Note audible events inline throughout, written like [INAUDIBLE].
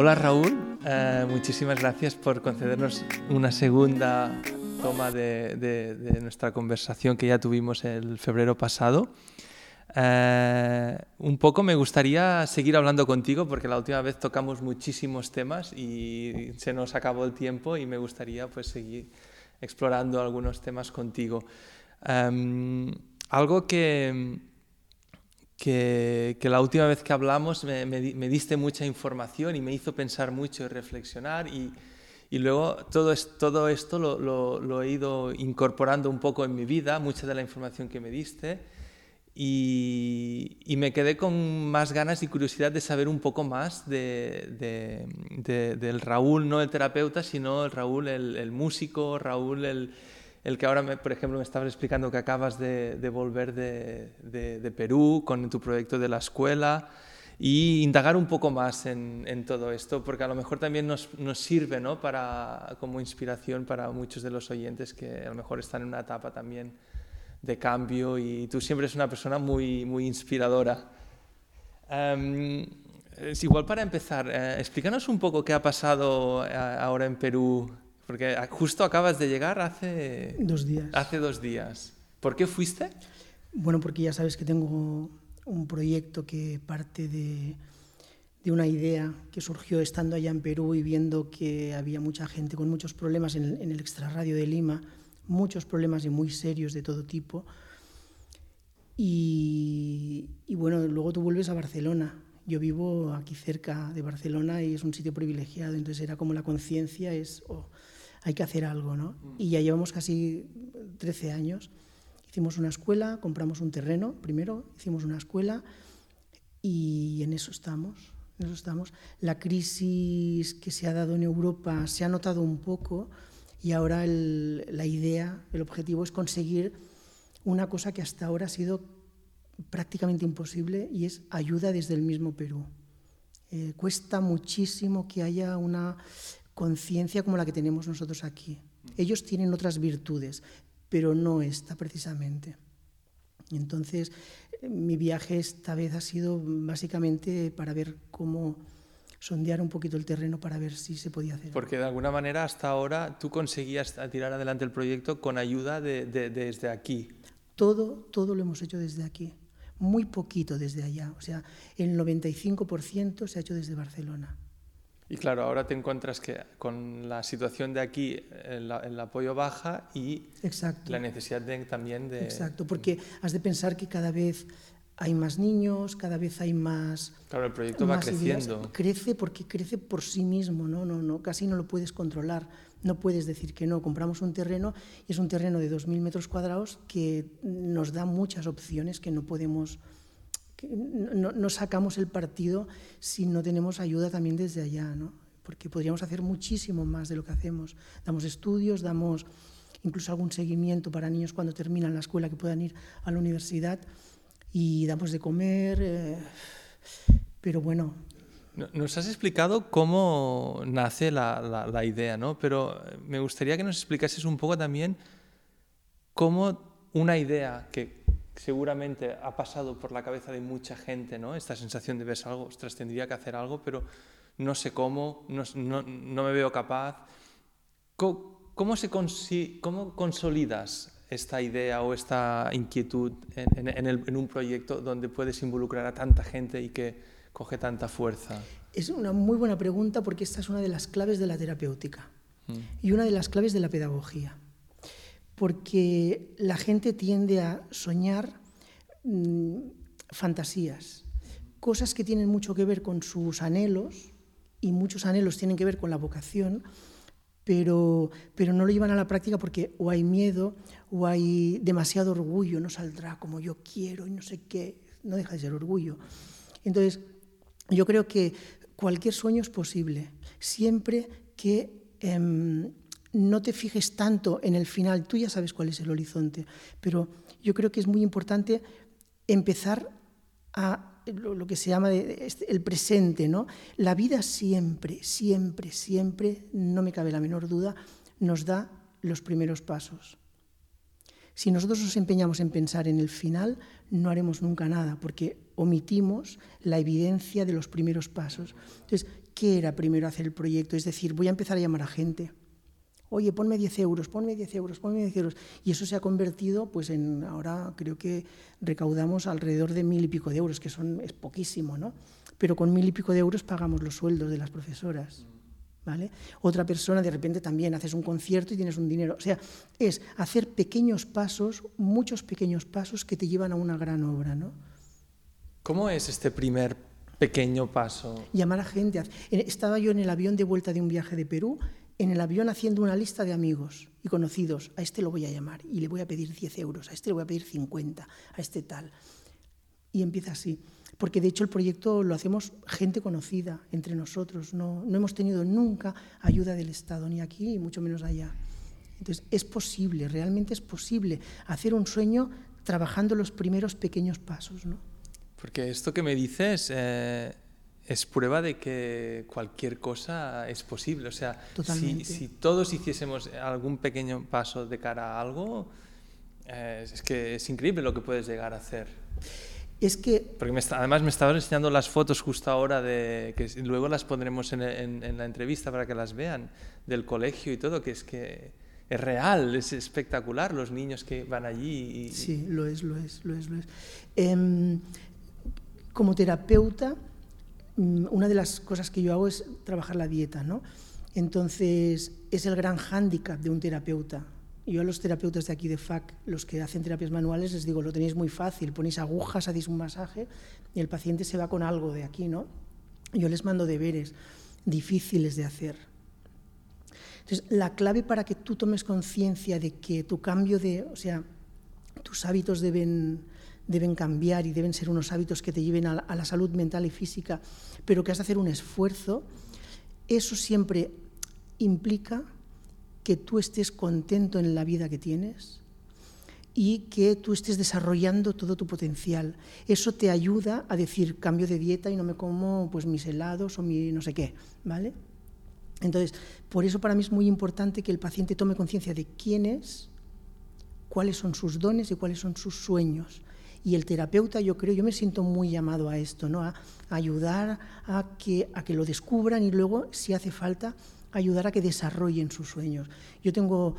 Hola Raúl, eh, muchísimas gracias por concedernos una segunda toma de, de, nuestra conversación que ya tuvimos el febrero pasado. Eh, un poco me gustaría seguir hablando contigo porque la última vez tocamos muchísimos temas y se nos acabó el tiempo y me gustaría pues seguir explorando algunos temas contigo. Em, algo que, que, la última vez que hablamos me, me, diste mucha información y me hizo pensar mucho y reflexionar y, y luego todo, es, todo esto lo, lo, lo, he ido incorporando un poco en mi vida, mucha de la información que me diste y, y me quedé con más ganas y curiosidad de saber un poco más de, de, del Raúl, no el terapeuta, sino el Raúl el, el músico, Raúl el el que ahora, por ejemplo, me estabas explicando que acabas de, volver de, Perú con tu proyecto de la escuela y indagar un poco más en, todo esto, porque a lo mejor también nos, sirve ¿no? para, como inspiración para muchos de los oyentes que a lo mejor están en una etapa también de cambio y tú siempre eres una persona muy, muy inspiradora. Em, es igual para empezar, eh, explícanos un poco qué ha pasado eh, ahora en Perú porque justo acabas de llegar hace... Dos días. Hace dos días. ¿Por qué fuiste? Bueno, porque ya sabes que tengo un proyecto que parte de, de una idea que surgió estando allá en Perú y viendo que había mucha gente con muchos problemas en el, en el extrarradio de Lima, muchos problemas y muy serios de todo tipo. Y, y, bueno, luego tú vuelves a Barcelona. Yo vivo aquí cerca de Barcelona y es un sitio privilegiado, entonces era como la conciencia es... Oh, hay que hacer algo, ¿no? Y ya llevamos casi 13 años. Hicimos una escuela, compramos un terreno primero, hicimos una escuela y en eso estamos. En eso estamos. La crisis que se ha dado en Europa se ha notado un poco y ahora la idea, el objetivo es conseguir una cosa que hasta ahora ha sido prácticamente imposible y es ayuda desde el mismo Perú. Eh, cuesta muchísimo que haya una conciencia como la que tenemos nosotros aquí. Ellos tienen otras virtudes, pero no esta precisamente. Entonces, mi viaje esta vez ha sido básicamente para ver cómo sondear un poquito el terreno para ver si se podía hacer. Porque de alguna manera hasta ahora tú conseguías tirar adelante el proyecto con ayuda de, desde aquí. Todo, todo lo hemos hecho desde aquí, muy poquito desde allá. O sea, el 95% se ha hecho desde Barcelona. Y claro, ahora te encuentras que con la situación de aquí, el, apoyo baja y la necesidad de, también de... Exacto, porque has de pensar que cada vez hay más niños, cada vez hay más... Claro, el proyecto va creciendo. Crece porque crece por sí mismo, ¿no? No, no, casi no lo puedes controlar. No puedes decir que no. Compramos un terreno y es un terreno de 2.000 metros cuadrados que nos da muchas opciones que no podemos no, sacamos el partido si no tenemos ayuda también desde allá, ¿no? porque podríamos hacer muchísimo más de lo que hacemos. Damos estudios, damos incluso algún seguimiento para niños cuando terminan la escuela que puedan ir a la universidad y damos de comer, eh, pero bueno. Nos has explicado cómo nace la, la, idea, ¿no? pero me gustaría que nos explicases un poco también cómo una idea que seguramente ha pasado por la cabeza de mucha gente, ¿no? Esta sensación de ver algo, ostras, tendría que hacer algo, pero no sé cómo, no, no, no me veo capaz. ¿Cómo, cómo se cómo consolidas esta idea o esta inquietud en, en, en, un proyecto donde puedes involucrar a tanta gente y que coge tanta fuerza? Es una muy buena pregunta porque esta es una de las claves de la terapéutica mm. y una de las claves de la pedagogía porque la gente tiende a soñar mm, fantasías, cosas que tienen mucho que ver con sus anhelos, y muchos anhelos tienen que ver con la vocación, pero, pero no lo llevan a la práctica porque o hay miedo o hay demasiado orgullo, no saldrá como yo quiero y no sé qué, no deja de ser orgullo. Entonces, yo creo que cualquier sueño es posible, siempre que... Em, no te fijes tanto en el final, tú ya sabes cuál es el horizonte, pero yo creo que es muy importante empezar a lo, que se llama este, el presente, ¿no? La vida siempre, siempre, siempre, no me cabe la menor duda, nos da los primeros pasos. Si nosotros nos empeñamos en pensar en el final, no haremos nunca nada, porque omitimos la evidencia de los primeros pasos. Entonces, ¿qué era primero hacer el proyecto? Es decir, voy a empezar a llamar a gente. Oye, ponme 10 euros, ponme 10 euros, ponme 10 euros. Y eso se ha convertido, pues en, ahora creo que recaudamos alrededor de mil y pico de euros, que son, es poquísimo, ¿no? Pero con mil y pico de euros pagamos los sueldos de las profesoras. ¿Vale? Otra persona de repente también haces un concierto y tienes un dinero. O sea, es hacer pequeños pasos, muchos pequeños pasos que te llevan a una gran obra, ¿no? ¿Cómo es este primer pequeño paso? Llamar a gente. Estaba yo en el avión de vuelta de un viaje de Perú, en el avión haciendo una lista de amigos y conocidos. A este lo voy a llamar y le voy a pedir 10 euros, a este le voy a pedir 50, a este tal. Y empieza así porque de hecho el proyecto lo hacemos gente conocida entre nosotros, no, no hemos tenido nunca ayuda del Estado, ni aquí, ni mucho menos allá. Entonces, es posible, realmente es posible hacer un sueño trabajando los primeros pequeños pasos. ¿no? Porque esto que me dices eh, es prueba de que cualquier cosa es posible. O sea, si, si, todos hiciésemos algún pequeño paso de cara a algo, eh, es que es increíble lo que puedes llegar a hacer es que... Porque además me estabas enseñando las fotos justo ahora, de, que luego las pondremos en, la entrevista para que las vean, del colegio y todo, que es que es real, es espectacular los niños que van allí. Y... Sí, lo es, lo es, lo es. Lo es. Em, como terapeuta, una de las cosas que yo hago es trabajar la dieta, ¿no? Entonces, es el gran hándicap de un terapeuta yo a los terapeutas de aquí de FAC, los que hacen terapias manuales, les digo, lo tenéis muy fácil, ponéis agujas, hacéis un masaje y el paciente se va con algo de aquí, ¿no? Yo les mando deberes difíciles de hacer. Entonces, la clave para que tú tomes conciencia de que tu cambio de, o sea, tus hábitos deben, deben cambiar y deben ser unos hábitos que te lleven a la salud mental y física, pero que has de hacer un esfuerzo, eso siempre implica que tú estés contento en la vida que tienes y que tú estés desarrollando todo tu potencial. Eso te ayuda a decir cambio de dieta y no me como pues mis helados o mi no sé qué, ¿vale? Entonces, por eso para mí es muy importante que el paciente tome conciencia de quién es, cuáles son sus dones y cuáles son sus sueños. Y el terapeuta, yo creo, yo me siento muy llamado a esto, ¿no? a ayudar a que, a que lo descubran y luego, si hace falta, ayudar a que desarrollen sus sueños. Yo tengo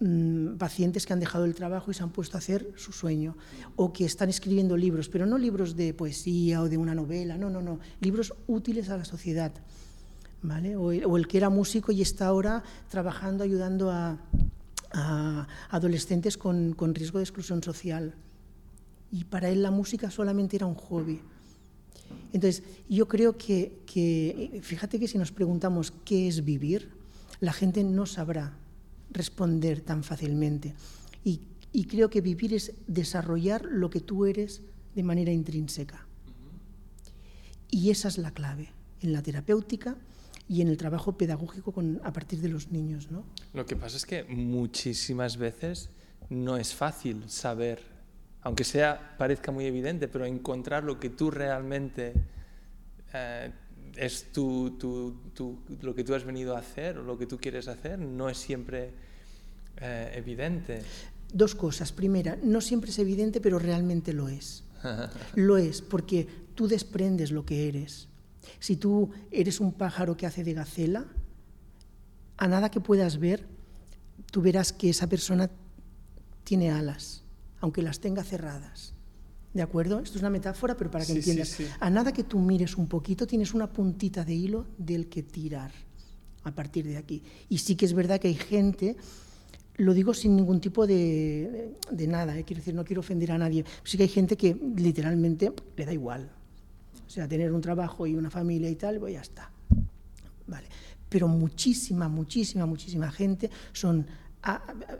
mm, pacientes que han dejado el trabajo y se han puesto a hacer su sueño, o que están escribiendo libros, pero no libros de poesía o de una novela, no, no, no, libros útiles a la sociedad. ¿Vale? O, el, que era músico y está ahora trabajando, ayudando a, adolescentes con, con riesgo de exclusión social. Y para él la música solamente era un hobby. Entonces, yo creo que, fíjate que si nos preguntamos qué es vivir, la gente no sabrá responder tan fácilmente. Y, creo que vivir es desarrollar lo que tú eres de manera intrínseca. Y esa es la clave en la terapéutica y en el trabajo pedagógico con, a partir de los niños. ¿no? Lo que pasa es que muchísimas veces no es fácil saber aunque sea parezca muy evidente, pero encontrar lo que tú realmente eh, es tu, lo que tú has venido a hacer o lo que tú quieres hacer, no es siempre eh, evidente. Dos cosas. Primera, no siempre es evidente, pero realmente lo es. [LAUGHS] lo es, porque tú desprendes lo que eres. Si tú eres un pájaro que hace de gacela, a nada que puedas ver, tú verás que esa persona tiene alas aunque las tenga cerradas. ¿De acuerdo? Esto es una metáfora, pero para que entiendas. A nada que tú mires un poquito, tienes una puntita de hilo del que tirar a partir de aquí. Y sí que es verdad que hay gente, lo digo sin ningún tipo de, nada, ¿eh? quiero decir, no quiero ofender a nadie, sí que hay gente que literalmente le da igual. O sea, tener un trabajo y una familia y tal, pues ya está. Vale. Pero muchísima, muchísima, muchísima gente son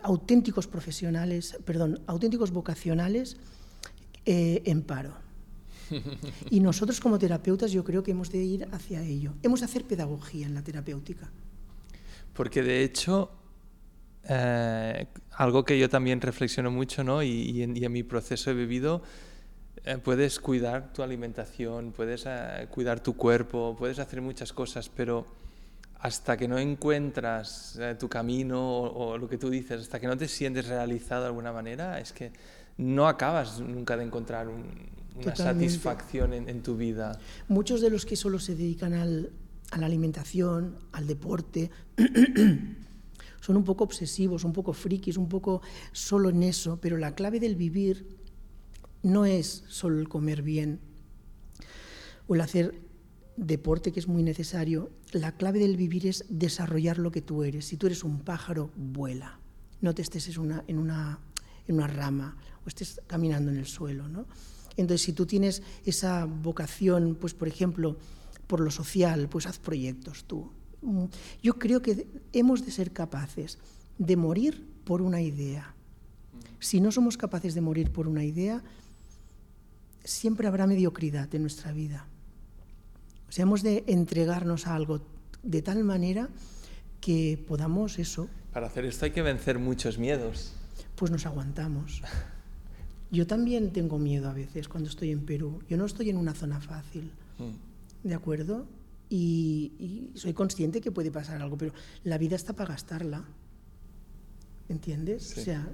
auténticos profesionales, perdón, auténticos vocacionales eh, en paro. [LAUGHS] Y nosotros como terapeutas yo creo que hemos de ir hacia ello. Hemos de hacer pedagogía en la terapéutica. Porque de hecho, eh, algo que yo también reflexiono mucho ¿no? y, en, mi proceso he vivido, eh, puedes cuidar tu alimentación, puedes cuidar tu cuerpo, puedes hacer muchas cosas, pero hasta que no encuentras eh, tu camino o, lo que tú dices, hasta que no te sientes realizado de alguna manera, es que no acabas nunca de encontrar una satisfacción en, tu vida. Muchos de los que solo se dedican al, a la alimentación, al deporte. [CLEARS THROAT] Son un poco obsesivos, un poco frikis, un poco solo en eso, pero la clave del vivir no es solo el comer bien o el hacer deporte que es muy necesario. La clave del vivir es desarrollar lo que tú eres. Si tú eres un pájaro, vuela. No te estés en una, en una, rama o estés caminando en el suelo. ¿no? Entonces, si tú tienes esa vocación, pues por ejemplo, por lo social, pues haz proyectos tú. Yo creo que hemos de ser capaces de morir por una idea. Si no somos capaces de morir por una idea, siempre habrá mediocridad en nuestra vida. Sea, hemos de entregarnos a algo de tal manera que podamos eso. Para hacer esto hay que vencer muchos miedos. Pues nos aguantamos. [LAUGHS] Yo también tengo miedo a veces cuando estoy en Perú. Yo no estoy en una zona fácil, mm. ¿de acuerdo? Y, soy consciente que puede pasar algo, pero la vida está para gastarla. ¿Entiendes? O sea,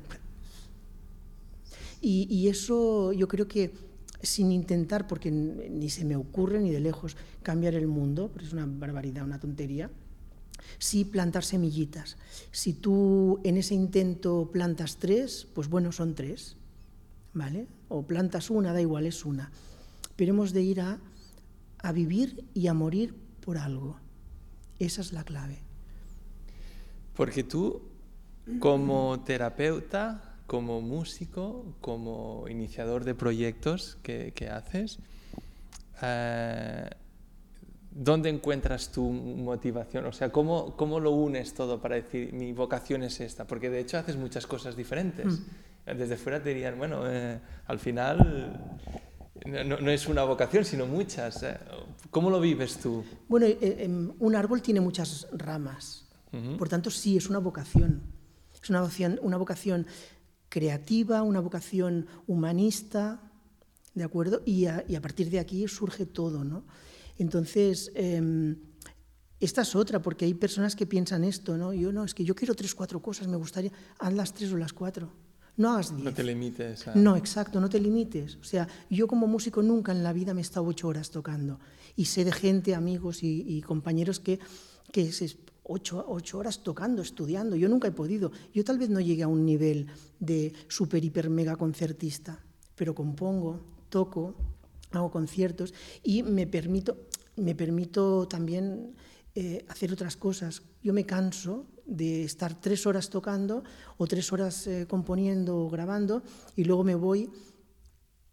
y, y, eso yo creo que sin intentar, porque ni se me ocurre ni de lejos cambiar el mundo, porque es una barbaridad, una tontería, sí plantar semillitas. Si tú en ese intento plantas tres, pues bueno, son tres. ¿vale? O plantas una, da igual, es una. Pero hemos de ir a, a vivir y a morir por algo. Esa es la clave. Porque tú, como terapeuta, como músico, como iniciador de proyectos que, que haces, eh, ¿dónde encuentras tu motivación? O sea, ¿cómo, ¿cómo, lo unes todo para decir mi vocación es esta? Porque de hecho haces muchas cosas diferentes. Mm desde fuera te dirían, bueno, eh, al final no, es una vocación, sino muchas. Eh. ¿Cómo lo vives tú? Bueno, eh, em, un árbol tiene muchas ramas, por tanto sí, es una vocación. Es una vocación, una vocación creativa, una vocación humanista, ¿de acuerdo? Y a, partir de aquí surge todo, ¿no? Entonces, em, esta es otra, porque hay personas que piensan esto, ¿no? Yo no, es que yo quiero tres, cuatro cosas, me gustaría, haz las tres o las cuatro. No hagas No te limites. No, exacto, no te limites. O sea, yo como músico nunca en la vida me he estado ocho horas tocando. Y sé de gente, amigos y, compañeros que, que es ocho, ocho, horas tocando, estudiando. Yo nunca he podido. Yo tal vez no llegue a un nivel de super, hiper, mega concertista, pero compongo, toco, hago conciertos y me permito, me permito también eh, hacer otras cosas. Yo me canso de estar tres horas tocando o tres horas eh, componiendo o grabando y luego me voy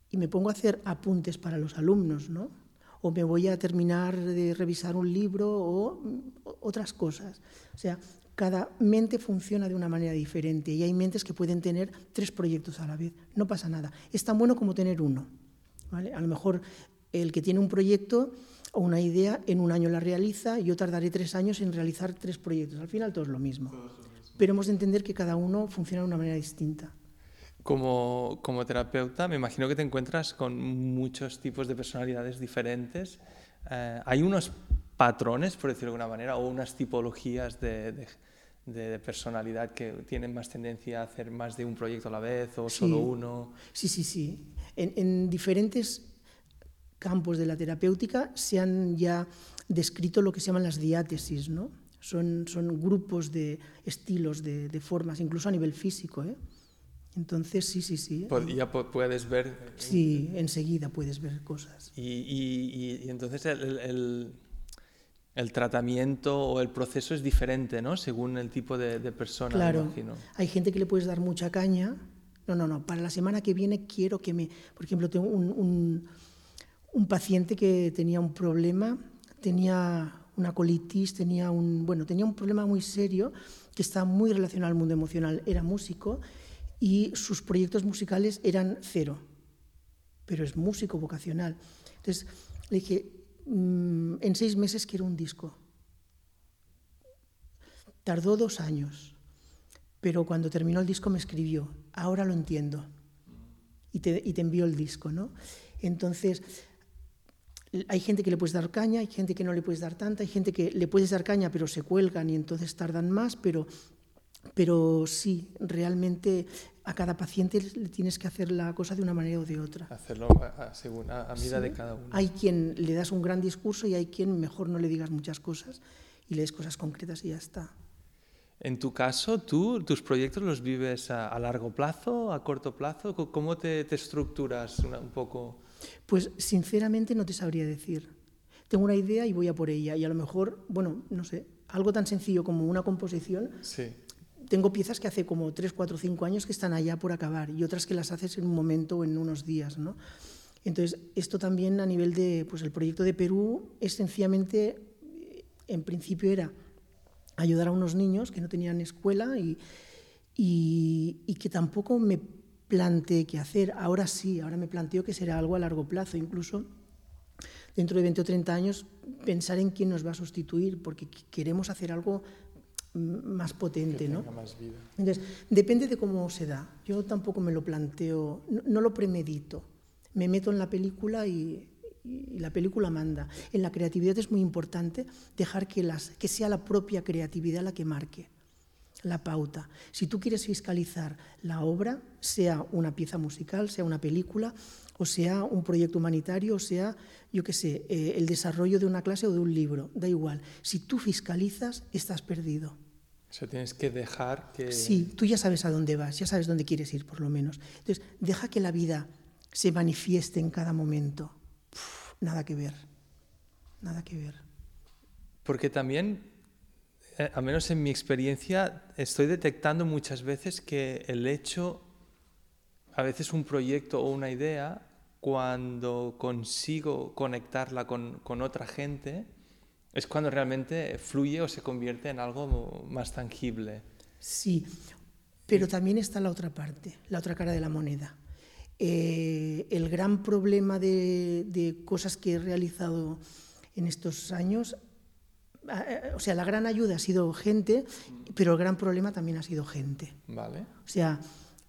y me pongo a hacer apuntes para los alumnos, ¿no? O me voy a terminar de revisar un libro o, otras cosas. O sea, cada mente funciona de una manera diferente y hay mentes que pueden tener tres proyectos a la vez. No pasa nada. Es tan bueno como tener uno. ¿vale? A lo mejor el que tiene un proyecto o una idea, en un año la realiza y yo tardaré tres años en realizar tres proyectos. Al final todo es lo mismo. Pero hemos de entender que cada uno funciona de una manera distinta. Como, como terapeuta, me imagino que te encuentras con muchos tipos de personalidades diferentes. Eh, ¿Hay unos patrones, por decirlo de alguna manera, o unas tipologías de, de, personalidad que tienen más tendencia a hacer más de un proyecto a la vez o solo uno? Sí, sí, sí. En, en diferentes campos de la terapéutica se han ya descrito lo que se llaman las diátesis, ¿no? Son, son grupos de estilos, de, de formas, incluso a nivel físico. ¿eh? Entonces, sí, sí, sí. Ya puedes ver. Sí, enseguida puedes ver cosas. Y, y, y entonces el, el, el, tratamiento o el proceso es diferente, ¿no? Según el tipo de, de persona, claro. imagino. Hay gente que le puedes dar mucha caña. No, no, no. Para la semana que viene quiero que me. Por ejemplo, tengo un, un un paciente que tenía un problema, tenía una colitis, tenía un, bueno, tenía un problema muy serio que está muy relacionado al mundo emocional. Era músico y sus proyectos musicales eran cero, pero es músico vocacional. Entonces le dije, mm, en seis meses quiero un disco. Tardó dos años, pero cuando terminó el disco me escribió, ahora lo entiendo, y te, y te envió el disco. ¿no? Entonces, hay gente que le puedes dar caña, hay gente que no le puedes dar tanta, hay gente que le puedes dar caña pero se cuelgan y entonces tardan más, pero, pero sí, realmente a cada paciente le tienes que hacer la cosa de una manera o de otra. Hacerlo a, según, a, medida de cada uno. Hay quien le das un gran discurso y hay quien mejor no le digas muchas cosas y lees cosas concretas y ya está. En tu caso, ¿tú tus proyectos los vives a, largo plazo, a corto plazo? ¿Cómo te, estructuras un poco? Pues sinceramente no te sabría decir. Tengo una idea y voy a por ella y a lo mejor, bueno, no sé, algo tan sencillo como una composición. Sí. Tengo piezas que hace como 3, 4, 5 años que están allá por acabar y otras que las haces en un momento o en unos días, ¿no? Entonces, esto también a nivel de, pues el proyecto de Perú es sencillamente, en principio era ayudar a unos niños que no tenían escuela y, y, que tampoco me planteé qué hacer. Ahora sí, ahora me planteo que será algo a largo plazo, incluso dentro de 20 o 30 años pensar en quién nos va a sustituir, porque queremos hacer algo más potente, ¿no? Más vida. Entonces, depende de cómo se da. Yo tampoco me lo planteo, no lo premedito. Me meto en la película y, y la película manda. En la creatividad es muy importante dejar que, las, que sea la propia creatividad la que marque la pauta. Si tú quieres fiscalizar la obra, sea una pieza musical, sea una película, o sea un proyecto humanitario, o sea, yo qué sé, eh, el desarrollo de una clase o de un libro, da igual. Si tú fiscalizas, estás perdido. O sea, tienes que dejar que... Sí, tú ya sabes a dónde vas, ya sabes dónde quieres ir, por lo menos. Entonces, deja que la vida se manifieste en cada momento nada que ver, nada que ver. Porque también, eh, al menos en mi experiencia, estoy detectando muchas veces que el hecho, a veces un proyecto o una idea, cuando consigo conectarla con, con otra gente, es cuando realmente fluye o se convierte en algo más tangible. Sí, pero también está la otra parte, la otra cara de la moneda. Eh, el gran problema de, cosas que he realizado en estos años, eh, o sea, la gran ayuda ha sido gente, pero el gran problema también ha sido gente. Vale. O sea,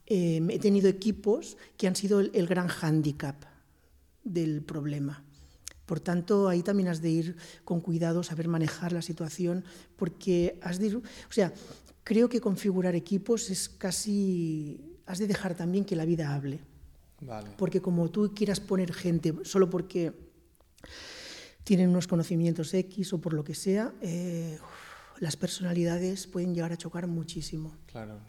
eh, he tenido equipos que han sido el, gran hándicap del problema. Por tanto, ahí también has de ir con cuidado, saber manejar la situación, porque has de ir, o sea, creo que configurar equipos es casi, has de dejar también que la vida hable. Porque como tú quieras poner gente solo porque tienen unos conocimientos X o por lo que sea, eh, las personalidades pueden llegar a chocar muchísimo. Claro,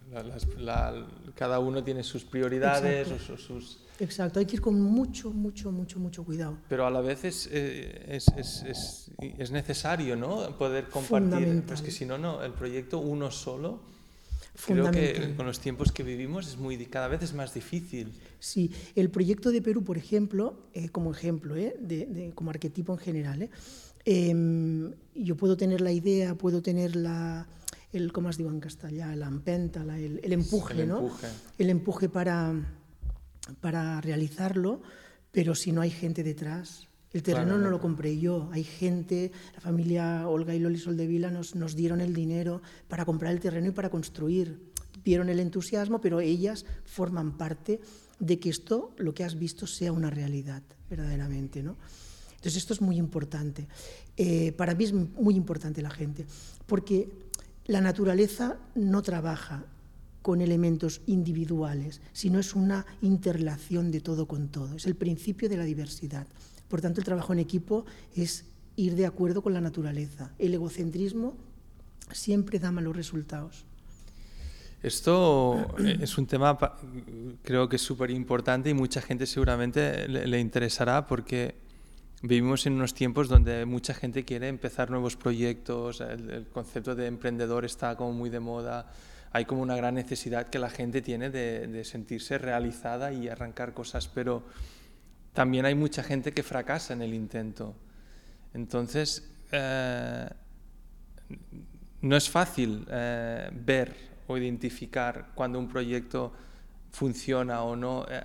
cada uno tiene sus prioridades o sus... Exacto, hay que ir con mucho, mucho, mucho, mucho cuidado. Pero a la vez es, eh, es, es, es necesario ¿no? poder compartir, pues que si no, no, el proyecto uno solo Creo que con los tiempos que vivimos es muy, cada vez es más difícil. Sí, el proyecto de Perú, por ejemplo, eh, como ejemplo, eh, de, como arquetipo en general, eh, em, yo puedo tener la idea, puedo tener la, el, ¿cómo os digo en castellano? La empenta, el, el, empuje, el empuje. ¿no? El empuje para, para realizarlo, pero si no hay gente detrás, el terreno no lo compré yo, hay gente, la familia Olga y Loli Soldevila nos, nos dieron el dinero para comprar el terreno y para construir. Vieron el entusiasmo, pero ellas forman parte de que esto, lo que has visto, sea una realidad, verdaderamente. ¿no? Entonces esto es muy importante. Eh, para mí es muy importante la gente, porque la naturaleza no trabaja con elementos individuales, sino es una interrelación de todo con todo. Es el principio de la diversidad. Por tanto, el trabajo en equipo es ir de acuerdo con la naturaleza. El egocentrismo siempre da malos resultados. Esto es un tema, creo que es súper importante y mucha gente seguramente le, interesará porque vivimos en unos tiempos donde mucha gente quiere empezar nuevos proyectos, el, concepto de emprendedor está como muy de moda, hay como una gran necesidad que la gente tiene de, sentirse realizada y arrancar cosas, pero también hay mucha gente que fracasa en el intento. Entonces, eh, no es fácil eh, ver o identificar cuando un proyecto funciona o no. Eh,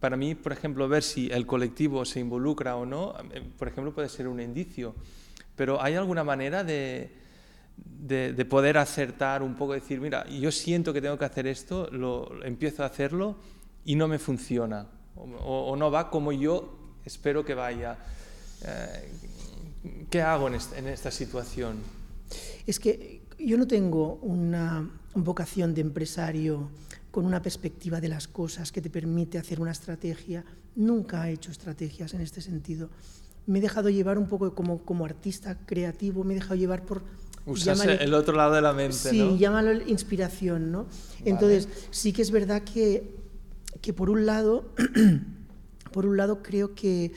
para mí, por ejemplo, ver si el colectivo se involucra o no, por ejemplo, puede ser un indicio. Pero ¿hay alguna manera de, de, poder acertar un poco, decir, mira, yo siento que tengo que hacer esto, lo, empiezo a hacerlo y no me funciona? o, no va como yo espero que vaya. Eh, ¿Qué hago en esta, situación? Es que yo no tengo una vocación de empresario con una perspectiva de las cosas que te permite hacer una estrategia. Nunca he hecho estrategias en este sentido. Me he dejado llevar un poco como, como artista creativo, me he dejado llevar por... Usarse el otro lado de la mente, sí, ¿no? llámalo inspiración, ¿no? Entonces, sí que es verdad que, que por un lado, [CLEARS THROAT] por un lado creo que,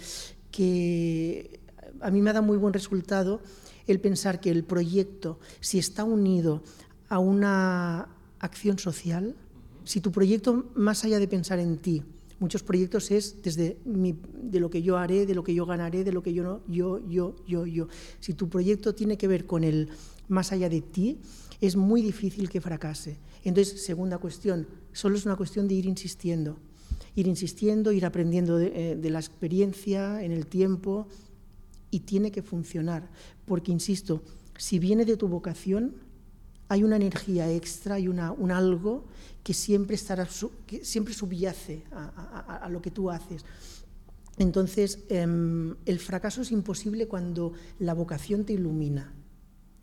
que a mí me ha dado muy buen resultado el pensar que el proyecto, si está unido a una acción social, si tu proyecto, más allá de pensar en ti, muchos proyectos es desde de lo que yo haré, de lo que yo ganaré, de lo que yo no, yo, yo, yo, yo. Si tu proyecto tiene que ver con el más allá de ti, es muy difícil que fracase. Entonces, segunda cuestión, solo es una cuestión de ir insistiendo, ir insistiendo, ir aprendiendo de, eh, de la experiencia en el tiempo y tiene que funcionar, porque, insisto, si viene de tu vocación, hay una energía extra, y una, un algo que siempre, estará, que siempre subyace a, lo que tú haces. Entonces, eh, el fracaso es imposible cuando la vocación te ilumina.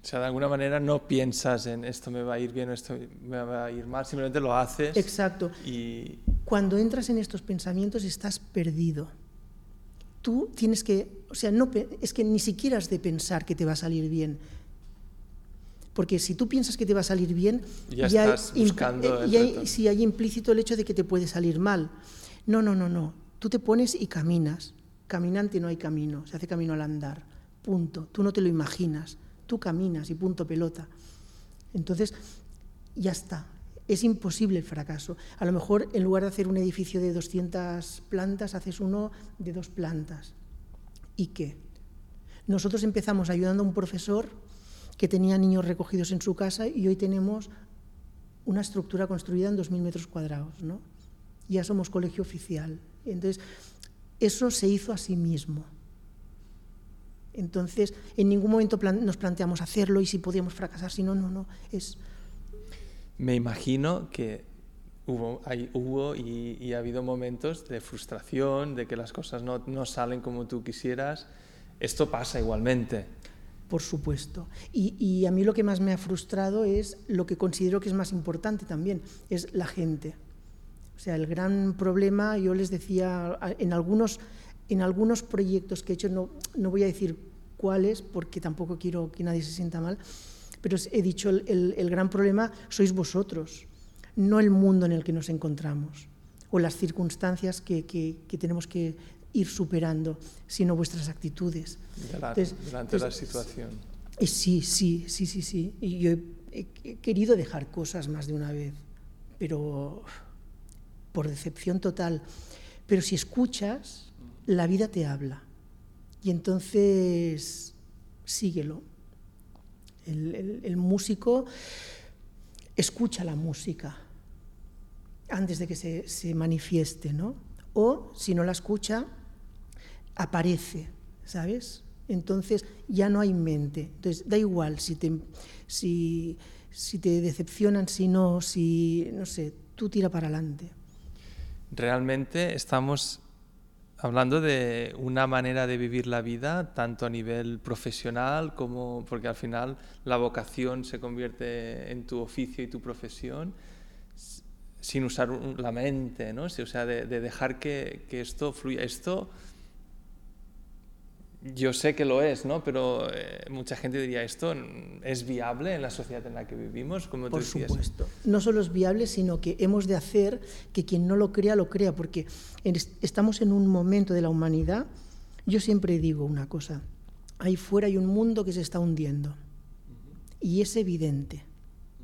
O sea, de alguna manera no piensas en esto me va a ir bien o esto me va a ir mal, simplemente lo haces. Exacto. Y... Cuando entras en estos pensamientos estás perdido. Tú tienes que, o sea, no, es que ni siquiera has de pensar que te va a salir bien porque si tú piensas que te va a salir bien, ya, ya estás buscando eh, ya, si hay implícito el hecho de que te puede salir mal. No, no, no, no. Tú te pones y caminas. Caminante no hay camino, se hace camino al andar. Punto. Tú no te lo imaginas. Tú caminas y punto pelota. Entonces, ya está. Es imposible el fracaso. A lo mejor en lugar de hacer un edificio de 200 plantas, haces uno de dos plantas. ¿Y qué? Nosotros empezamos ayudando a un profesor que tenía niños recogidos en su casa y hoy tenemos una estructura construida en 2.000 metros cuadrados. ¿no? Ya somos colegio oficial. Entonces, eso se hizo a sí mismo. Entonces, en ningún momento plan nos planteamos hacerlo y si podíamos fracasar, si no, no, no. Es... Me imagino que hubo, hay, hubo y, y, ha habido momentos de frustración, de que las cosas no, no salen como tú quisieras. Esto pasa igualmente por supuesto. Y, y, a mí lo que más me ha frustrado es lo que considero que es más importante también, es la gente. O sea, el gran problema, yo les decía, en algunos, en algunos proyectos que he hecho, no, no voy a decir cuáles, porque tampoco quiero que nadie se sienta mal, pero he dicho, el, el, el gran problema sois vosotros, no el mundo en el que nos encontramos o las circunstancias que, que, que tenemos que ir superando, sino vuestras actitudes. Delante, entonces, delante de la situación. Sí, sí, sí, sí, sí. Y yo he, he, querido dejar cosas más de una vez, pero por decepción total. Pero si escuchas, la vida te habla. Y entonces síguelo. El, músico escucha la música antes de que se, se manifieste, ¿no? O si no la escucha, aparece, ¿sabes? Entonces ya no hay mente. Entonces da igual si te, si, si te decepcionan, si no, si, no sé, tú tira para adelante. Realmente estamos hablando de una manera de vivir la vida, tanto a nivel profesional como porque al final la vocación se convierte en tu oficio y tu profesión sin usar la mente, ¿no? O sea, de, de dejar que, que esto fluya. Esto yo sé que lo es, ¿no? Pero eh, mucha gente diría, ¿esto es viable en la sociedad en la que vivimos? Como Por supuesto. No solo es viable, sino que hemos de hacer que quien no lo crea, lo crea, porque estamos en un momento de la humanidad, yo siempre digo una cosa, ahí fuera hay un mundo que se está hundiendo, y es evidente.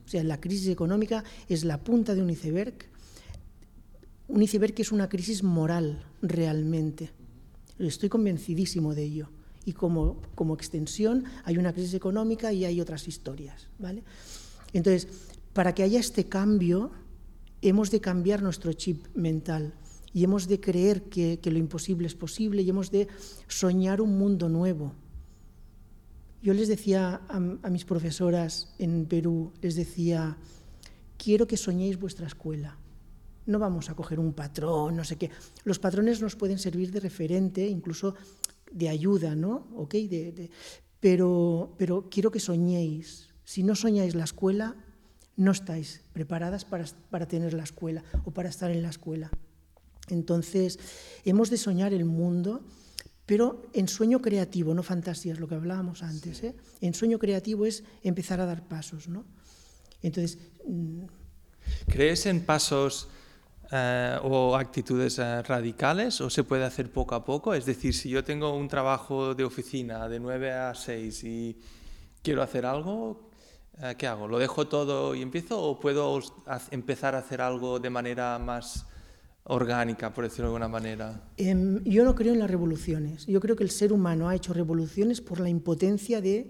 O sea, la crisis económica es la punta de un iceberg, un iceberg que es una crisis moral realmente Estoy convencidísimo de ello. Y como, como extensión hay una crisis económica y hay otras historias. ¿vale? Entonces, para que haya este cambio, hemos de cambiar nuestro chip mental y hemos de creer que, que, lo imposible es posible y hemos de soñar un mundo nuevo. Yo les decía a, a mis profesoras en Perú, les decía, quiero que soñéis vuestra escuela no vamos a coger un patrón, no sé qué. Los patrones nos pueden servir de referente, incluso de ayuda, ¿no? ¿Okay? De, de, pero, pero quiero que soñéis. Si no soñáis la escuela, no estáis preparadas para, para tener la escuela o para estar en la escuela. Entonces, hemos de soñar el mundo, pero en sueño creativo, no fantasía, es lo que hablábamos antes. ¿eh? En sueño creativo es empezar a dar pasos. ¿no? Entonces. Mm, ¿Crees en pasos eh, o actitudes eh, radicales o se puede hacer poco a poco? Es decir, si yo tengo un trabajo de oficina de 9 a 6 y quiero hacer algo, eh, ¿qué hago? ¿Lo dejo todo y empiezo o puedo empezar a hacer algo de manera más orgánica, por decirlo de alguna manera? Em, yo no creo en las revoluciones. Yo creo que el ser humano ha hecho revoluciones por la impotencia de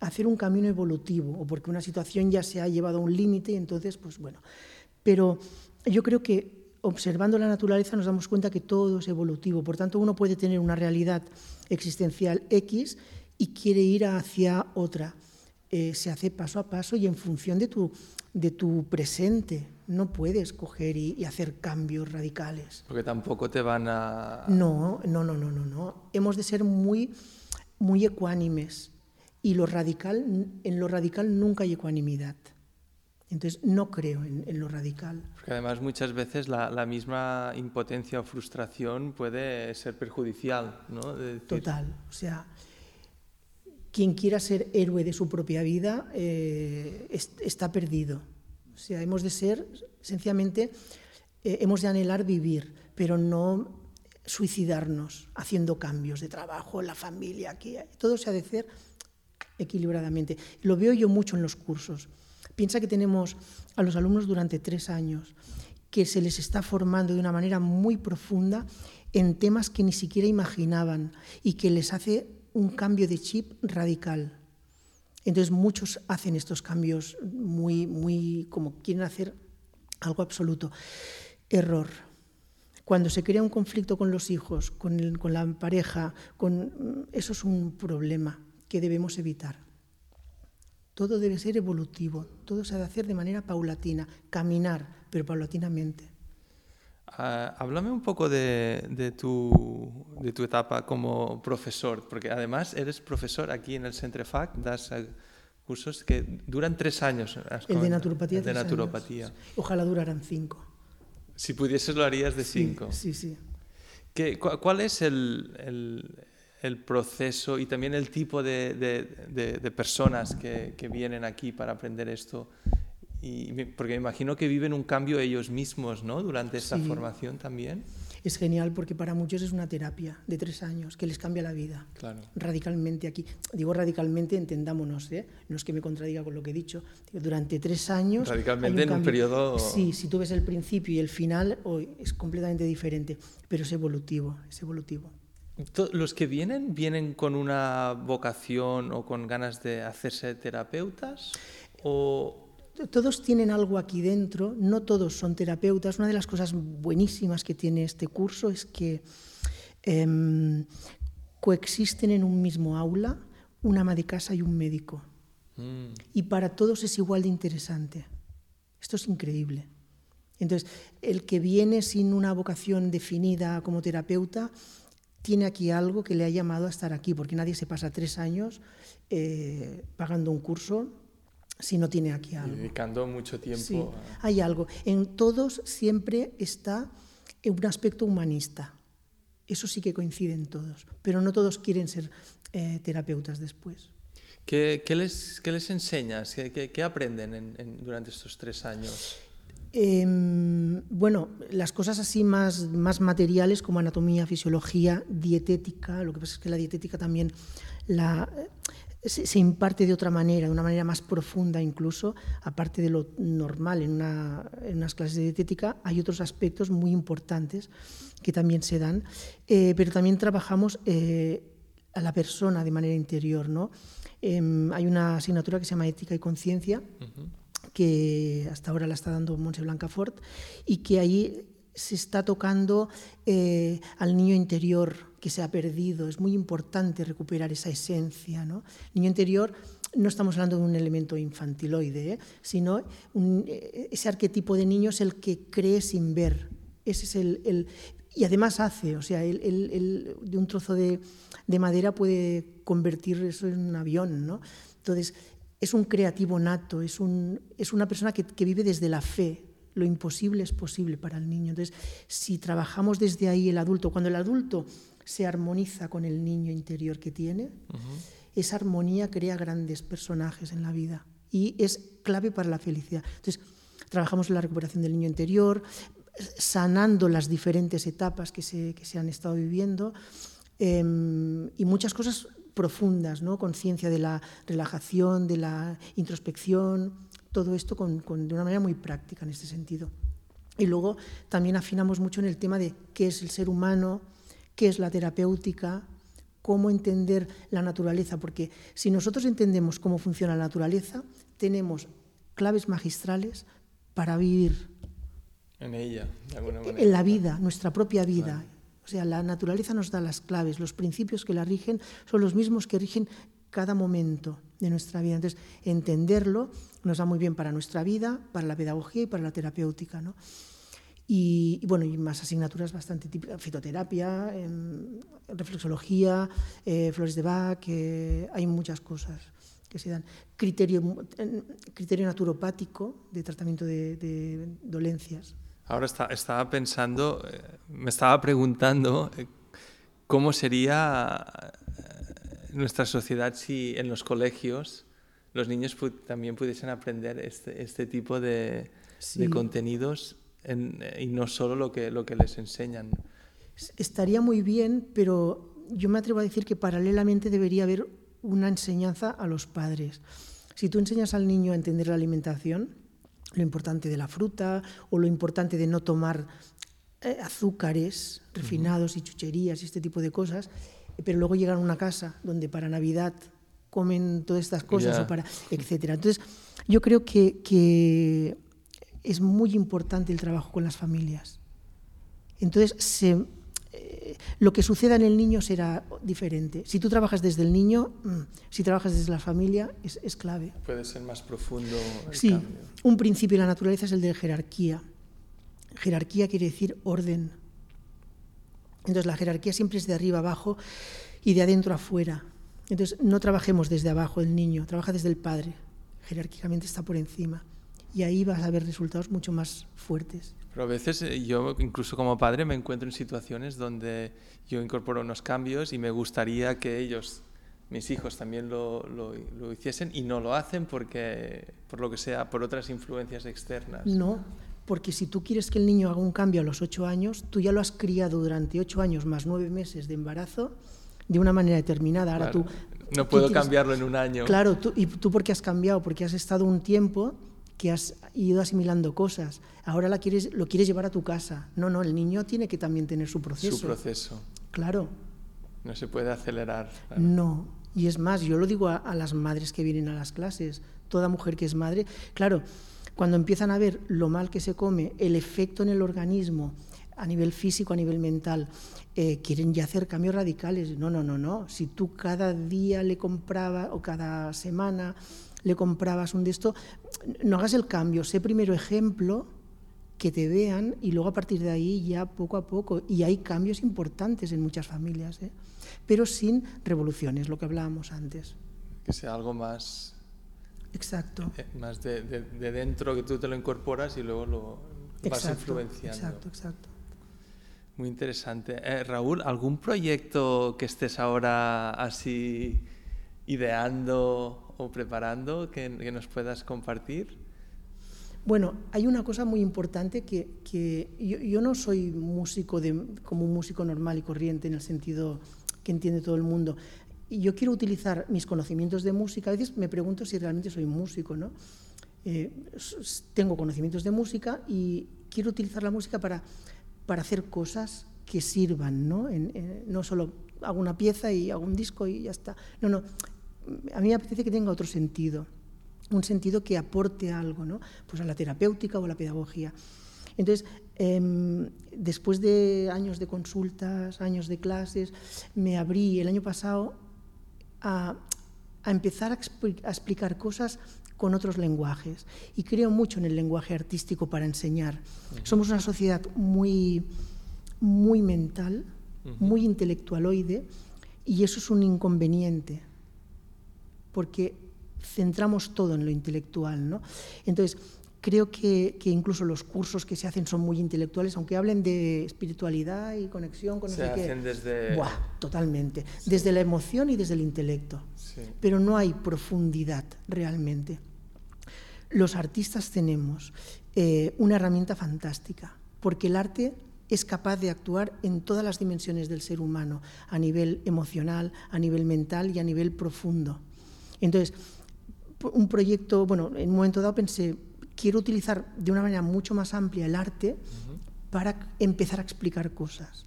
hacer un camino evolutivo o porque una situación ya se ha llevado a un límite y entonces, pues bueno. Pero yo creo que observando la naturaleza nos damos cuenta que todo es evolutivo. Por tanto, uno puede tener una realidad existencial X y quiere ir hacia otra. Eh, se hace paso a paso y en función de tu, de tu presente. No puedes coger y, hacer cambios radicales. Porque tampoco te van a... No, no, no, no, no. no. Hemos de ser muy, muy ecuánimes. Y lo radical, en lo radical nunca hay ecuanimidad. Entonces no creo en, lo radical. Porque además muchas veces la, misma impotencia o frustración puede ser perjudicial, ¿no? Total. O sea, quien quiera ser héroe de su propia vida eh, está perdido. O sea, hemos de ser, sencillamente, eh, hemos de anhelar vivir, pero no suicidarnos haciendo cambios de trabajo, en la familia, aquí, todo se ha de hacer equilibradamente. Lo veo yo mucho en los cursos. Piensa que tenemos a los alumnos durante tres años que se les está formando de una manera muy profunda en temas que ni siquiera imaginaban y que les hace un cambio de chip radical. Entonces muchos hacen estos cambios muy, muy, como quieren hacer algo absoluto. Error. Cuando se crea un conflicto con los hijos, con, la pareja, con, eso es un problema que debemos evitar. Todo debe ser evolutivo, todo se ha de hacer de manera paulatina, caminar, pero paulatinamente. Ah, háblame un poco de, tu, de, tu, etapa como profesor, porque además eres profesor aquí en el Centrefac, das cursos que duran tres años. El de naturopatía. El de naturopatía. Ojalá duraran cinco. Si pudieses lo harías de cinco. Sí, sí. ¿Qué, ¿Cuál es el, el proceso y también el tipo de, de, personas que, que, vienen aquí para aprender esto. Y, porque me imagino que viven un cambio ellos mismos, ¿no? Durante esta formación también. Es genial porque para muchos es una terapia de tres años que les cambia la vida claro. radicalmente aquí. Digo radicalmente, entendámonos, ¿eh? no es que me contradiga con lo que he dicho. durante tres años. Radicalmente en un periodo. Sí, si tú ves el principio y el final, hoy es completamente diferente, pero es evolutivo, es evolutivo. ¿Los que vienen vienen con una vocación o con ganas de hacerse terapeutas? ¿O todos tienen algo aquí dentro, no todos son terapeutas. Una de las cosas buenísimas que tiene este curso es que em, coexisten en un mismo aula un ama de casa y un médico. Mm. Y para todos es igual de interesante. Esto es increíble. Entonces, el que viene sin una vocación definida como terapeuta tiene aquí algo que le ha llamado a estar aquí, porque nadie se pasa tres años eh, pagando un curso si no tiene aquí algo. dedicando mucho tiempo. hay algo. En todos siempre está un aspecto humanista. Eso sí que coincide en todos, pero no todos quieren ser eh, terapeutas después. ¿Qué, les, les, enseñas? ¿Qué, aprenden durante estos tres años? Em, bueno, las cosas así más, más materiales como anatomía, fisiología, dietética, lo que pasa es que la dietética también la, se, imparte de otra manera, de una manera más profunda incluso, aparte de lo normal en, una, unas clases de dietética, hay otros aspectos muy importantes que también se dan, eh, pero también trabajamos eh, a la persona de manera interior. ¿no? Em, hay una asignatura que se llama Ética y Conciencia que hasta ahora la está dando Monse Blancafort, y que ahí se está tocando eh, al niño interior que se ha perdido. Es muy importante recuperar esa esencia. ¿no? Niño interior no estamos hablando de un elemento infantiloide, ¿eh? sino eh, ese arquetipo de niño es el que cree sin ver. Ese es el, y además hace, o sea, el, de un trozo de, de, madera puede convertir eso en un avión. ¿no? Entonces, es un creativo nato, es, un, es una persona que, que, vive desde la fe. Lo imposible es posible para el niño. Entonces, si trabajamos desde ahí el adulto, cuando el adulto se armoniza con el niño interior que tiene, esa armonía crea grandes personajes en la vida y es clave para la felicidad. Entonces, trabajamos en la recuperación del niño interior, sanando las diferentes etapas que se, que se han estado viviendo eh, y muchas cosas profundas, ¿no? conciencia de la relajación, de la introspección, todo esto con, con, de una manera muy práctica en este sentido. Y luego también afinamos mucho en el tema de qué es el ser humano, qué es la terapéutica, cómo entender la naturaleza, porque si nosotros entendemos cómo funciona la naturaleza, tenemos claves magistrales para vivir en ella, de alguna manera. En la vida, nuestra propia vida. O sea, la naturaleza nos da las claves, los principios que la rigen son los mismos que rigen cada momento de nuestra vida. Entonces, entenderlo nos da muy bien para nuestra vida, para la pedagogía y para la terapéutica. ¿no? Y, bueno, y más asignaturas bastante típicas, fitoterapia, reflexología, eh, flores de Bach, eh, hay muchas cosas que se dan. Criterio, criterio naturopático de tratamiento de, de dolencias. Ahora está, estaba pensando, eh, me estaba preguntando cómo sería nuestra sociedad si en los colegios los niños también pudiesen aprender este, este tipo de, sí. de contenidos en, y no solo lo que, lo que les enseñan. Estaría muy bien, pero yo me atrevo a decir que paralelamente debería haber una enseñanza a los padres. Si tú enseñas al niño a entender la alimentación, lo importante de la fruta o lo importante de no tomar eh, azúcares refinados uh -huh. y chucherías y este tipo de cosas, pero luego llegan a una casa donde para Navidad comen todas estas cosas, yeah. o para, etcétera. Entonces, yo creo que, que es muy importante el trabajo con las familias. Entonces, se, eh, lo que suceda en el niño será diferente. Si tú trabajas desde el niño, mm, si trabajas desde la familia, es, es clave. Puede ser más profundo. El sí, cambio. un principio de la naturaleza es el de jerarquía. Jerarquía quiere decir orden. Entonces, la jerarquía siempre es de arriba abajo y de adentro afuera. Entonces, no trabajemos desde abajo el niño, trabaja desde el padre. Jerárquicamente está por encima y ahí vas a ver resultados mucho más fuertes. Pero a veces eh, yo, incluso como padre, me encuentro en situaciones donde yo incorporo unos cambios y me gustaría que ellos, mis hijos, también lo, lo, lo hiciesen y no lo hacen porque, por lo que sea, por otras influencias externas. No, porque si tú quieres que el niño haga un cambio a los ocho años, tú ya lo has criado durante ocho años más nueve meses de embarazo de una manera determinada. Ahora claro, tú, no puedo quieres, cambiarlo en un año. Claro, tú, ¿y tú por qué has cambiado? Porque has estado un tiempo que has ido asimilando cosas. Ahora la quieres, lo quieres llevar a tu casa. No, no, el niño tiene que también tener su proceso. Su proceso. Claro. No se puede acelerar. Claro. No. Y es más, yo lo digo a, a, las madres que vienen a las clases, toda mujer que es madre, claro, cuando empiezan a ver lo mal que se come, el efecto en el organismo, a nivel físico, a nivel mental, eh, quieren ya hacer cambios radicales. No, no, no, no. Si tú cada día le comprabas o cada semana le comprabas un de esto, no hagas el cambio, sé primero ejemplo, que te vean y luego a partir de ahí ya poco a poco. Y hay cambios importantes en muchas familias, ¿eh? pero sin revoluciones, lo que hablábamos antes. Que sea algo más... Exacto. Eh, más de, de, de, dentro, que tú te lo incorporas y luego lo vas influenciando. Exacto, exacto. Muy interesante. Eh, Raúl, ¿algún proyecto que estés ahora así ideando o preparando que, que nos puedas compartir? Bueno, hay una cosa muy importante que, que yo, yo, no soy músico de, como un músico normal y corriente en el sentido que entiende todo el mundo. Yo quiero utilizar mis conocimientos de música. A veces me pregunto si realmente soy músico, ¿no? Eh, tengo conocimientos de música y quiero utilizar la música para, para hacer cosas que sirvan, ¿no? En, en, no solo hago una pieza y hago un disco y ya está. No, no. A mí me apetece que tenga otro sentido un sentido que aporte algo, ¿no? Pues a la terapéutica o a la pedagogía. Entonces, eh, después de años de consultas, años de clases, me abrí el año pasado a, a empezar a, a, explicar cosas con otros lenguajes. Y creo mucho en el lenguaje artístico para enseñar. Uh -huh. Somos una sociedad muy, muy mental, uh -huh. muy intelectualoide, y eso es un inconveniente, porque centramos todo en lo intelectual. ¿no? Entonces, creo que, que, incluso los cursos que se hacen son muy intelectuales, aunque hablen de espiritualidad y conexión con se hacen desde... Buah, totalmente, sí. desde la emoción y desde el intelecto, sí. pero no hay profundidad realmente. Los artistas tenemos eh, una herramienta fantástica, porque el arte es capaz de actuar en todas las dimensiones del ser humano, a nivel emocional, a nivel mental y a nivel profundo. Entonces, un proyecto, bueno, en un momento dado pensé, quiero utilizar de una manera mucho más amplia el arte uh -huh. para empezar a explicar cosas.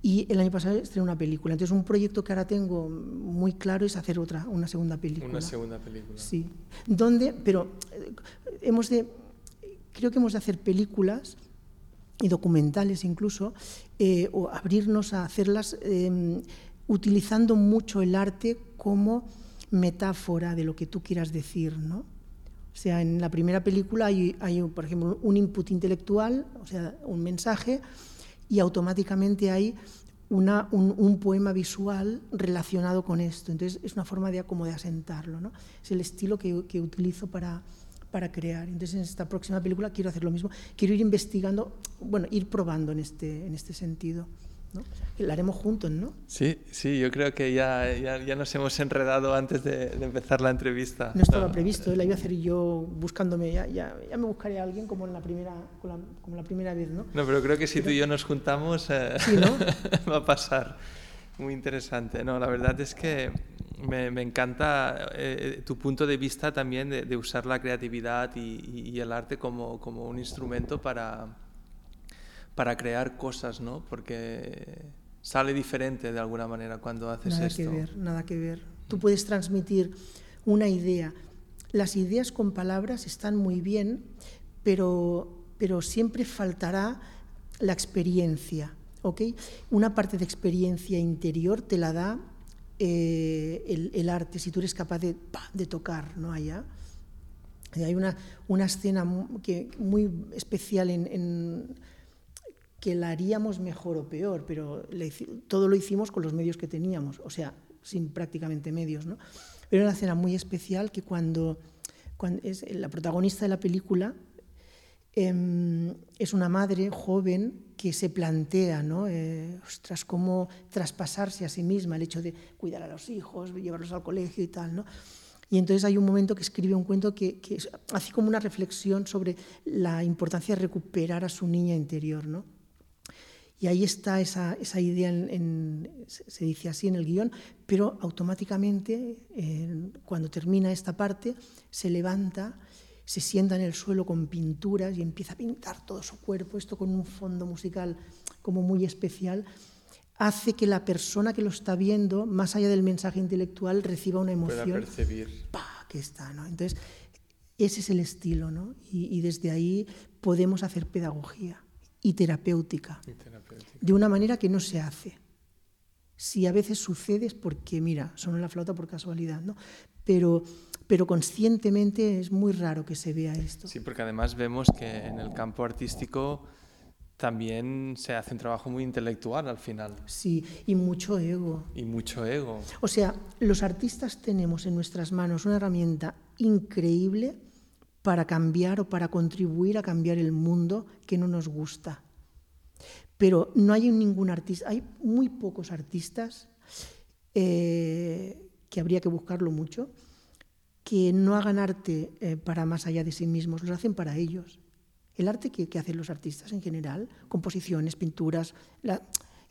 Y el año pasado estrené una película. Entonces, un proyecto que ahora tengo muy claro es hacer otra, una segunda película. Una segunda película. Sí. Donde, pero eh, hemos de, creo que hemos de hacer películas y documentales incluso, eh, o abrirnos a hacerlas eh, utilizando mucho el arte como metáfora de lo que tú quieras decir, ¿no? O sea, en la primera película hay, hay, por ejemplo, un input intelectual, o sea, un mensaje, y automáticamente hay una, un, un, poema visual relacionado con esto. Entonces, es una forma de, como de asentarlo, ¿no? Es el estilo que, que utilizo para, para crear. Entonces, en esta próxima película quiero hacer lo mismo. Quiero ir investigando, bueno, ir probando en este, en este sentido. ¿No? La haremos juntos, ¿no? Sí, sí, yo creo que ya, ya, ya nos hemos enredado antes de, de, empezar la entrevista. No estaba no. previsto, la iba a hacer yo buscándome, ya, ya, ya me buscaré a alguien como en la primera, como la, como la primera vez, ¿no? No, pero creo que si pero, tú y yo nos juntamos eh, ¿sí, no? [LAUGHS] va a pasar. Muy interesante, ¿no? La verdad es que me, me encanta eh, tu punto de vista también de, de usar la creatividad y, y, y el arte como, como un instrumento para para crear cosas, ¿no? Porque sale diferente de alguna manera cuando haces nada esto. Nada que ver, nada que ver. Tú puedes transmitir una idea. Las ideas con palabras están muy bien, pero, pero siempre faltará la experiencia, ¿ok? Una parte de experiencia interior te la da eh, el, el, arte, si tú eres capaz de, de tocar, ¿no? Allá. Hay una, una escena que, muy especial en, en que la haríamos mejor o peor, pero le, todo lo hicimos con los medios que teníamos, o sea, sin prácticamente medios. ¿no? Pero era una escena muy especial que cuando, cuando es la protagonista de la película eh, es una madre joven que se plantea, ¿no? Eh, ostras, cómo traspasarse a sí misma el hecho de cuidar a los hijos, llevarlos al colegio y tal, ¿no? Y entonces hay un momento que escribe un cuento que, que hace como una reflexión sobre la importancia de recuperar a su niña interior, ¿no? Y ahí está esa, esa idea, en, en, se dice así en el guion, pero automáticamente, eh, cuando termina esta parte, se levanta, se sienta en el suelo con pinturas y empieza a pintar todo su cuerpo, esto con un fondo musical como muy especial, hace que la persona que lo está viendo, más allá del mensaje intelectual, reciba una emoción. Pueda percibir. ¡Pah! Que está, ¿no? Entonces, ese es el estilo, ¿no? Y, y desde ahí podemos hacer pedagogía y terapéutica, y terapéutica, de una manera que no se hace. Si a veces sucede es porque, mira, son la flauta por casualidad, ¿no? Pero, pero conscientemente es muy raro que se vea esto. Sí, porque además vemos que en el campo artístico también se hace un trabajo muy intelectual al final. Sí, y mucho ego. Y mucho ego. O sea, los artistas tenemos en nuestras manos una herramienta increíble para cambiar o para contribuir a cambiar el mundo que no nos gusta. Pero no hay ningún artista, hay muy pocos artistas eh, que habría que buscarlo mucho, que no hagan arte eh, para más allá de sí mismos, lo hacen para ellos. El arte que, hacen los artistas en general, composiciones, pinturas,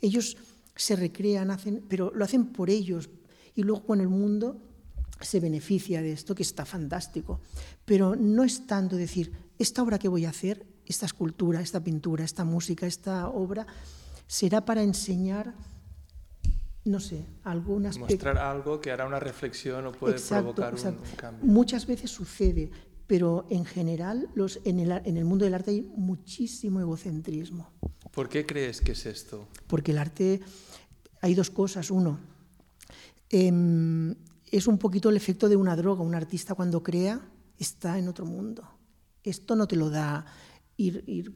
ellos se recrean, hacen, pero lo hacen por ellos. Y luego con el mundo se beneficia de esto, que está fantástico. Pero no es tanto decir, esta obra que voy a hacer, esta escultura, esta pintura, esta música, esta obra, será para enseñar, no sé, algún aspecto. Mostrar algo que hará una reflexión o puede exacto, provocar exacto. Un, un, cambio. Muchas veces sucede, pero en general los, en, el, en el mundo del arte hay muchísimo egocentrismo. ¿Por qué crees que es esto? Porque el arte, hay dos cosas. Uno, eh, es un poquito el efecto de una droga. Un artista cuando crea está en otro mundo. Esto no te lo da ir, ir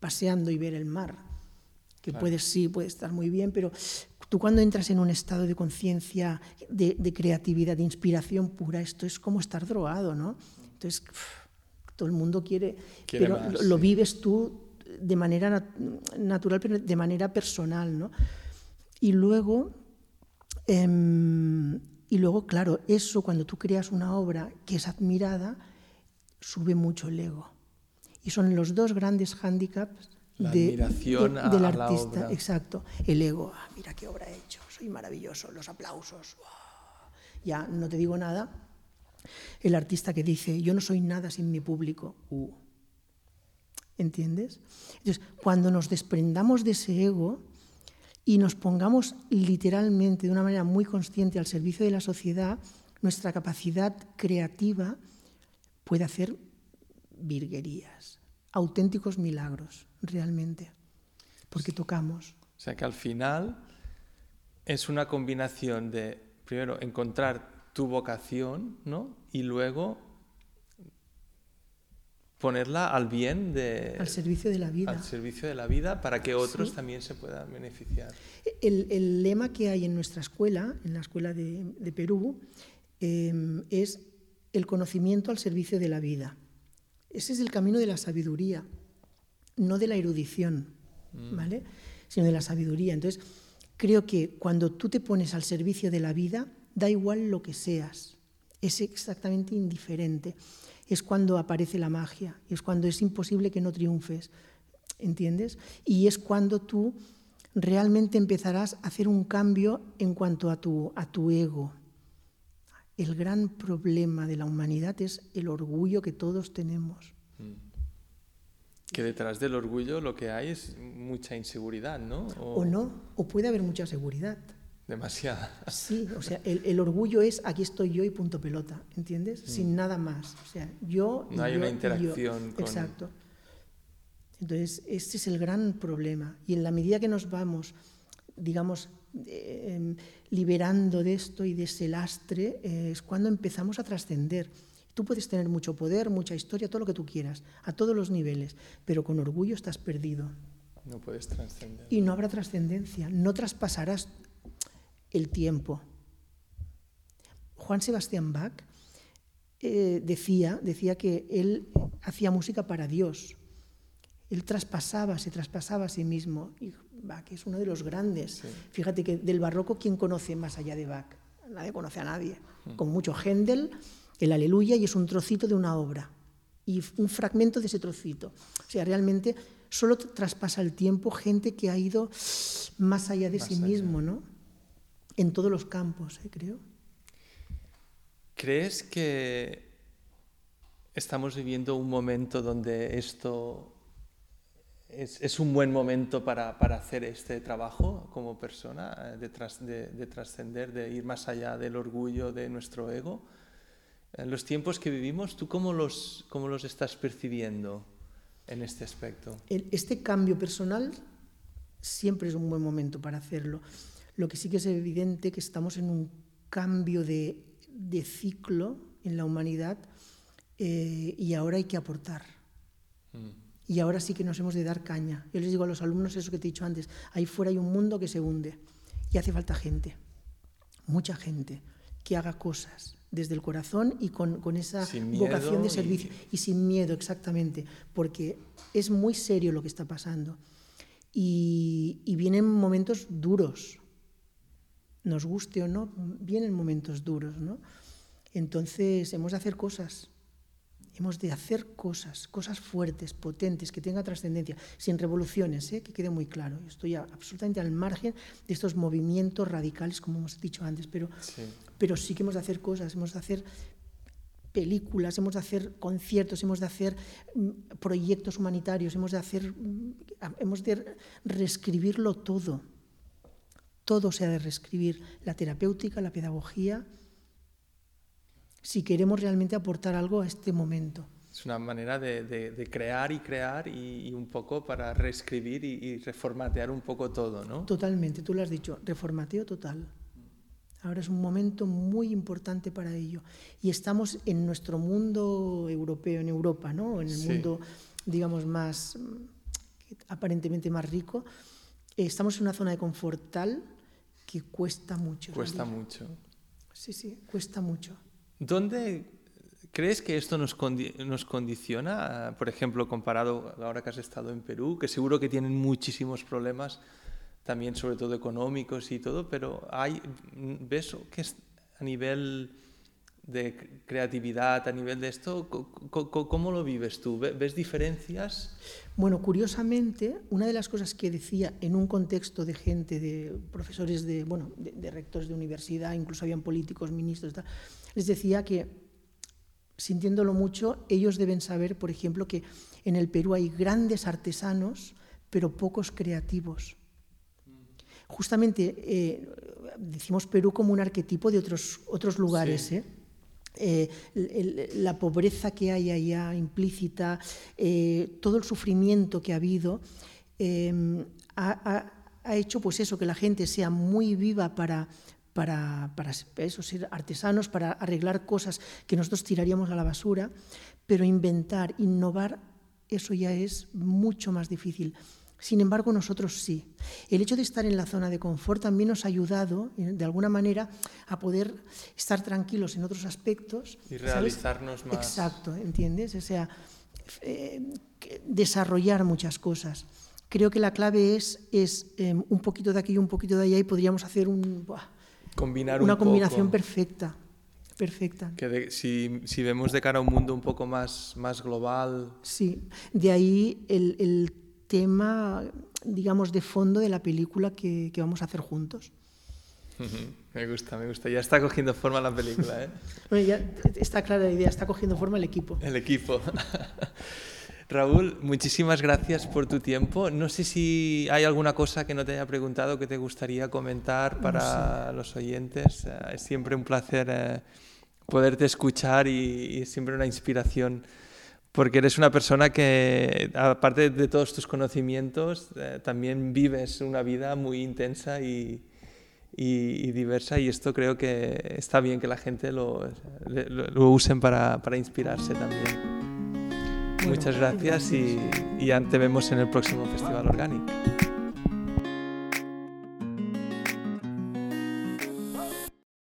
paseando y ver el mar, que claro. puedes sí, puede estar muy bien, pero Tú cuando entras en un estado de conciencia, de, creatividad, de inspiración pura, esto es como estar drogado, ¿no? Entonces, todo el mundo quiere, pero lo, vives tú de manera natural, pero de manera personal, ¿no? Y luego, em, y luego, claro, eso cuando tú creas una obra que es admirada, sube mucho el ego. Y son los dos grandes hándicaps de, del artista. Exacto. El ego, ah, mira qué obra he hecho, soy maravilloso, los aplausos. Ya no te digo nada. El artista que dice, yo no soy nada sin mi público. Uh. ¿Entiendes? Entonces, cuando nos desprendamos de ese ego y nos pongamos literalmente de una manera muy consciente al servicio de la sociedad, nuestra capacidad creativa puede hacer virguerías, auténticos milagros, realmente, porque tocamos. O sea que al final es una combinación de, primero, encontrar tu vocación, ¿no? Y luego ponerla al bien de... Al servicio de la vida. Al servicio de la vida para que otros también se puedan beneficiar. El, lema que hay en nuestra escuela, en la escuela de, Perú, eh, es el conocimiento al servicio de la vida. Ese es el camino de la sabiduría, no de la erudición, mm. ¿vale? Sino de la sabiduría. Entonces, creo que cuando tú te pones al servicio de la vida, da igual lo que seas, es exactamente indiferente. Es cuando aparece la magia, es cuando es imposible que no triunfes, ¿entiendes? Y es cuando tú realmente empezarás a hacer un cambio en cuanto a tu, a tu ego, el gran problema de la humanidad es el orgullo que todos tenemos. Mm. Que detrás del orgullo lo que hay es mucha inseguridad, ¿no? O, no, o puede haber mucha seguridad. Demasiada. Sí, o sea, el, orgullo es aquí estoy yo y punto pelota, ¿entiendes? Mm. Sin nada más. O sea, yo. No hay una interacción. Con... Exacto. Entonces, este es el gran problema. Y en la medida que nos vamos, digamos, Em, liberando de esto y de ese lastre, eh, es cuando empezamos a trascender. Tú puedes tener mucho poder, mucha historia, todo lo que tú quieras, a todos los niveles, pero con orgullo estás perdido. No puedes trascender. Y no habrá trascendencia, no traspasarás el tiempo. Juan Sebastián Bach eh, decía, decía que él hacía música para Dios. Él traspasaba, se traspasaba a sí mismo. Y Bach es uno de los grandes. Fíjate que del barroco, ¿quién conoce más allá de Bach? Nadie conoce a nadie. Hmm. Con mucho Händel, el Aleluya, y es un trocito de una obra. Y un fragmento de ese trocito. O sea, realmente solo traspasa el tiempo gente que ha ido más allá de sí mismo, ¿no? En todos los campos, ¿eh? creo. ¿Crees que estamos viviendo un momento donde esto es, un buen momento para, hacer este trabajo como persona, eh, de, trascender, de, ir más allá del orgullo de nuestro ego. En los tiempos que vivimos, ¿tú cómo los, cómo los estás percibiendo en este aspecto? este cambio personal siempre es un buen momento para hacerlo. Lo que sí que es evidente que estamos en un cambio de, ciclo en la humanidad eh, y ahora hay que aportar. Mm y ahora sí que nos hemos de dar caña. Yo les digo a los alumnos eso que te he dicho antes, ahí fuera hay un mundo que se hunde y hace falta gente, mucha gente, que haga cosas desde el corazón y con, esa vocación de servicio y... sin miedo, exactamente, porque es muy serio lo que está pasando y, y vienen momentos duros, nos guste o no, vienen momentos duros, ¿no? Entonces hemos de hacer cosas Hemos de hacer cosas, cosas fuertes, potentes, que tengan trascendencia, sin revoluciones, ¿eh? que quede muy claro. Estoy absolutamente al margen de estos movimientos radicales, como hemos dicho antes, pero sí. pero sí que hemos de hacer cosas, hemos de hacer películas, hemos de hacer conciertos, hemos de hacer mm, proyectos humanitarios, hemos de hacer, mm, hemos de reescribirlo todo. Todo se ha de reescribir, la terapéutica, la pedagogía, si queremos realmente aportar algo a este momento. Es una manera de, crear y crear y, un poco para reescribir y, reformatear un poco todo, ¿no? Totalmente, tú lo has dicho, reformateo total. Ahora es un momento muy importante para ello. Y estamos en nuestro mundo europeo, en Europa, ¿no? En el mundo, digamos, más, aparentemente más rico. Estamos en una zona de confort tal que cuesta mucho. Cuesta mucho. Sí, sí, cuesta mucho. ¿Dónde crees que esto nos, nos condiciona? Por ejemplo, comparado ahora que has estado en Perú, que seguro que tienen muchísimos problemas, también sobre todo económicos y todo, pero hay, ¿ves que a nivel de creatividad, a nivel de esto, ¿cómo lo vives tú? ¿Ves diferencias? Bueno, curiosamente, una de las cosas que decía en un contexto de gente, de profesores, de, bueno, de, rectores de universidad, incluso habían políticos, ministros, les decía que, sintiéndolo mucho, ellos deben saber, por ejemplo, que en el Perú hay grandes artesanos, pero pocos creativos. Justamente eh, decimos Perú como un arquetipo de otros, otros lugares. ¿eh? Eh, la pobreza que hay allá implícita, eh, todo el sufrimiento que ha habido, em, ha, hecho pues eso, que la gente sea muy viva para, para, para eso, ser artesanos, para arreglar cosas que nosotros tiraríamos a la basura, pero inventar, innovar, eso ya es mucho más difícil. Sin embargo, nosotros sí. El hecho de estar en la zona de confort también nos ha ayudado, eh, de alguna manera, a poder estar tranquilos en otros aspectos. Y realizarnos más. Exacto, ¿entiendes? O sea, eh, desarrollar muchas cosas. Creo que la clave es, es em, un poquito de aquí y un poquito de allá y podríamos hacer un, Combinar una combinación perfecta. Perfecta. Que si, si, vemos de cara a un mundo un poco más, más global. Sí, de ahí el, el tema, digamos, de fondo de la película que, que vamos a hacer juntos. [LAUGHS] Me gusta, me gusta. Ya está cogiendo forma la película, ¿eh? [LAUGHS] bueno, ya está clara la idea, está cogiendo forma el equipo. El equipo. [LAUGHS] Raúl, muchísimas gracias por tu tiempo. No sé si hay alguna cosa que no te haya preguntado que te gustaría comentar para los oyentes. Eh, es siempre un placer eh, poderte escuchar y, y es siempre una inspiración porque eres una persona que, aparte de todos tus conocimientos, eh, también vives una vida muy intensa y, y, diversa y esto creo que está bien que la gente lo, lo, usen para, para, inspirarse también. Muchas gracias, Y, y ya te vemos en el próximo Festival Organic.